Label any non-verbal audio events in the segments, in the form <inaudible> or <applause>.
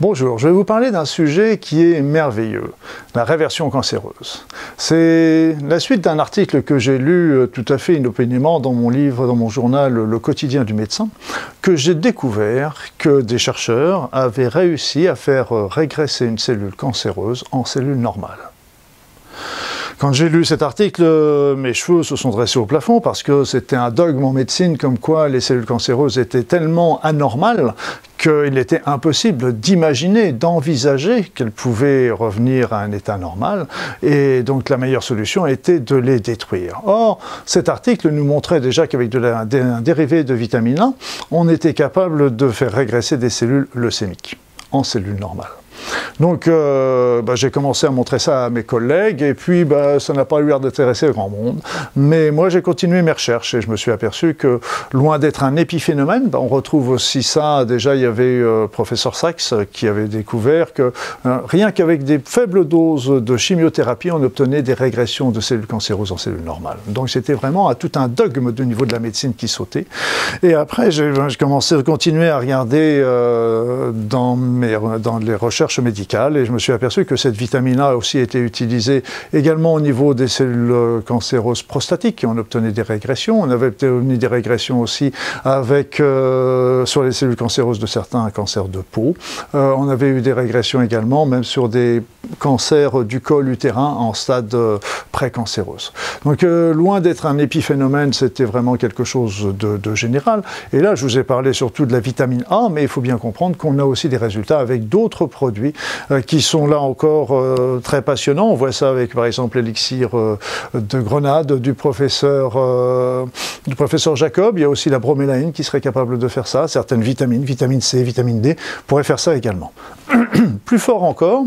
Bonjour, je vais vous parler d'un sujet qui est merveilleux, la réversion cancéreuse. C'est la suite d'un article que j'ai lu euh, tout à fait inopinément dans mon livre, dans mon journal Le quotidien du médecin, que j'ai découvert que des chercheurs avaient réussi à faire euh, régresser une cellule cancéreuse en cellule normale. Quand j'ai lu cet article, euh, mes cheveux se sont dressés au plafond parce que c'était un dogme en médecine comme quoi les cellules cancéreuses étaient tellement anormales qu'il était impossible d'imaginer, d'envisager qu'elles pouvaient revenir à un état normal, et donc la meilleure solution était de les détruire. Or, cet article nous montrait déjà qu'avec un dérivé de vitamine A, on était capable de faire régresser des cellules leucémiques en cellules normales. Donc euh, bah, j'ai commencé à montrer ça à mes collègues et puis bah, ça n'a pas eu l'air d'intéresser grand monde. Mais moi j'ai continué mes recherches et je me suis aperçu que loin d'être un épiphénomène, bah, on retrouve aussi ça. Déjà il y avait euh, professeur Sachs qui avait découvert que euh, rien qu'avec des faibles doses de chimiothérapie on obtenait des régressions de cellules cancéreuses en cellules normales. Donc c'était vraiment à tout un dogme de niveau de la médecine qui sautait. Et après j'ai commencé à continuer à regarder dans, mes, dans les recherches médicale et je me suis aperçu que cette vitamine A aussi été utilisée également au niveau des cellules euh, cancéreuses prostatiques qui ont obtenu des régressions. On avait obtenu des régressions aussi avec, euh, sur les cellules cancéreuses de certains cancers de peau. Euh, on avait eu des régressions également même sur des cancers du col utérin en stade précancéreuse. Donc loin d'être un épiphénomène, c'était vraiment quelque chose de, général. Et là, je vous ai parlé surtout de la vitamine A, mais il faut bien comprendre qu'on a aussi des résultats avec d'autres produits euh, qui sont là encore euh, très passionnants. On voit ça avec par exemple l'élixir euh, de grenade du professeur, du professeur Jacob. Il y a aussi la bromélaïne qui serait capable de faire ça. Certaines vitamines, vitamine C, vitamine D, pourraient faire ça également. <clears throat> Plus fort encore,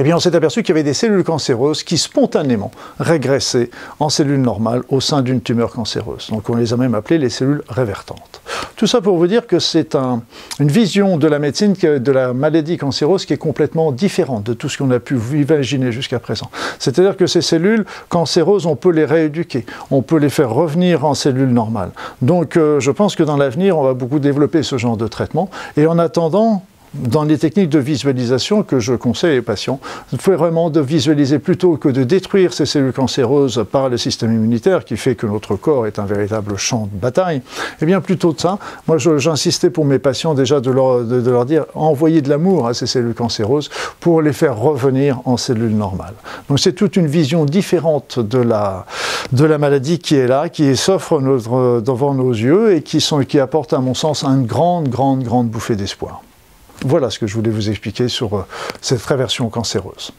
eh bien, on s'est aperçu qu'il y avait des cellules cancéreuses qui spontanément régressaient en cellules normales au sein d'une tumeur cancéreuse. Donc, on les a même appelées les cellules révertantes. Tout ça pour vous dire que c'est une vision de la médecine, de la maladie cancéreuse qui est complètement différente de tout ce qu'on a pu imaginer jusqu'à présent. C'est-à-dire que ces cellules cancéreuses, on peut les rééduquer, on peut les faire revenir en cellules normales. Donc, euh, je pense que dans l'avenir, on va beaucoup développer ce genre de traitement. Et en attendant, dans les techniques de visualisation que je conseille aux patients, il faut vraiment de visualiser plutôt que de détruire ces cellules cancéreuses par le système immunitaire qui fait que notre corps est un véritable champ de bataille. Et eh bien plutôt de ça, moi j'insistais pour mes patients déjà de leur, dire envoyer de l'amour à ces cellules cancéreuses pour les faire revenir en cellules normales. Donc c'est toute une vision différente de la, maladie qui est là, qui s'offre devant nos yeux et qui apporte à mon sens une grande, grande, grande bouffée d'espoir. Voilà ce que je voulais vous expliquer sur euh, cette réversion cancéreuse.